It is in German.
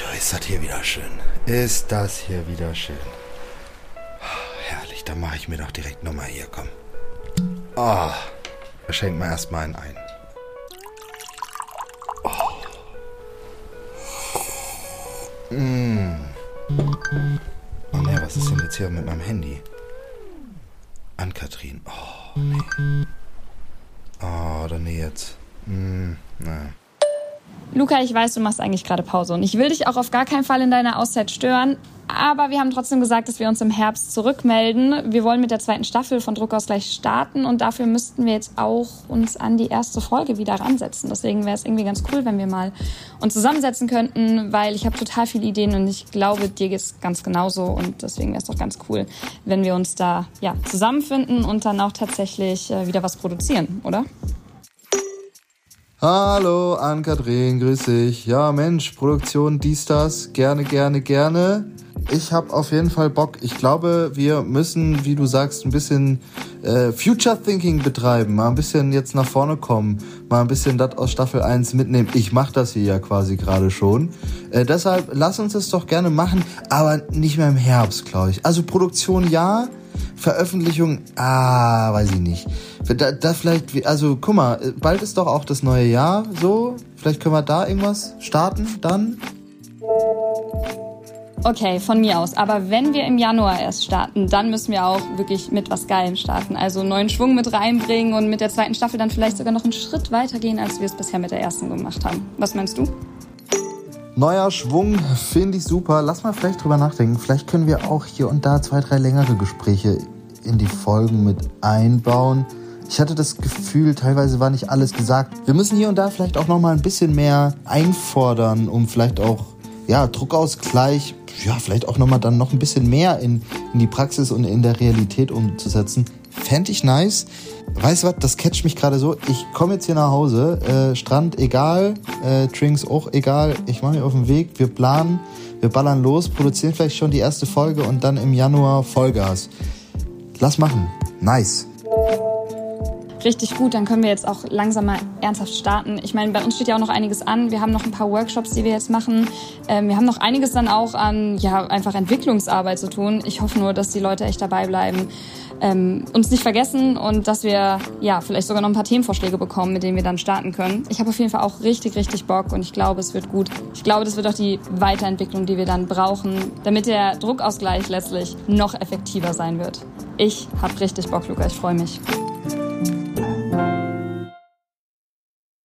du, ist das hier wieder schön. Ist das hier wieder schön. Herrlich, dann mache ich mir doch direkt nochmal hier, komm. Oh, da schenkt man erstmal einen ein. Oh. Mm. Oh ne, was ist denn jetzt hier mit meinem Handy? An Kathrin. Oh, nee. Oh, oder nee jetzt. Mm, naja. Luca, ich weiß, du machst eigentlich gerade Pause und ich will dich auch auf gar keinen Fall in deiner Auszeit stören. Aber wir haben trotzdem gesagt, dass wir uns im Herbst zurückmelden. Wir wollen mit der zweiten Staffel von Druckausgleich starten und dafür müssten wir jetzt auch uns an die erste Folge wieder ransetzen. Deswegen wäre es irgendwie ganz cool, wenn wir mal uns zusammensetzen könnten, weil ich habe total viele Ideen und ich glaube, dir geht es ganz genauso und deswegen wäre es doch ganz cool, wenn wir uns da ja, zusammenfinden und dann auch tatsächlich äh, wieder was produzieren, oder? Hallo, Ann-Kathrin, grüß dich. Ja, Mensch, Produktion, dies, das, gerne, gerne, gerne. Ich habe auf jeden Fall Bock. Ich glaube, wir müssen, wie du sagst, ein bisschen äh, Future Thinking betreiben, mal ein bisschen jetzt nach vorne kommen, mal ein bisschen das aus Staffel 1 mitnehmen. Ich mache das hier ja quasi gerade schon. Äh, deshalb lass uns das doch gerne machen, aber nicht mehr im Herbst, glaube ich. Also Produktion ja, Veröffentlichung, ah, weiß ich nicht. Da, da vielleicht, also guck mal, bald ist doch auch das neue Jahr so. Vielleicht können wir da irgendwas starten dann. Okay, von mir aus. Aber wenn wir im Januar erst starten, dann müssen wir auch wirklich mit was Geilem starten. Also neuen Schwung mit reinbringen und mit der zweiten Staffel dann vielleicht sogar noch einen Schritt weitergehen, als wir es bisher mit der ersten gemacht haben. Was meinst du? Neuer Schwung finde ich super. Lass mal vielleicht drüber nachdenken. Vielleicht können wir auch hier und da zwei, drei längere Gespräche in die Folgen mit einbauen. Ich hatte das Gefühl, teilweise war nicht alles gesagt. Wir müssen hier und da vielleicht auch noch mal ein bisschen mehr einfordern, um vielleicht auch ja, Druckausgleich, ja, vielleicht auch noch mal dann noch ein bisschen mehr in, in die Praxis und in der Realität umzusetzen. Fände ich nice. Weißt du was, das catcht mich gerade so. Ich komme jetzt hier nach Hause. Äh, Strand egal, äh, Drinks auch egal. Ich mache mich auf den Weg. Wir planen, wir ballern los, produzieren vielleicht schon die erste Folge und dann im Januar Vollgas. Lass machen. Nice richtig gut, dann können wir jetzt auch langsam mal ernsthaft starten. Ich meine, bei uns steht ja auch noch einiges an. Wir haben noch ein paar Workshops, die wir jetzt machen. Ähm, wir haben noch einiges dann auch an, ja, einfach Entwicklungsarbeit zu tun. Ich hoffe nur, dass die Leute echt dabei bleiben ähm, uns nicht vergessen und dass wir ja vielleicht sogar noch ein paar Themenvorschläge bekommen, mit denen wir dann starten können. Ich habe auf jeden Fall auch richtig, richtig Bock und ich glaube, es wird gut. Ich glaube, das wird auch die Weiterentwicklung, die wir dann brauchen, damit der Druckausgleich letztlich noch effektiver sein wird. Ich habe richtig Bock, Luca. Ich freue mich.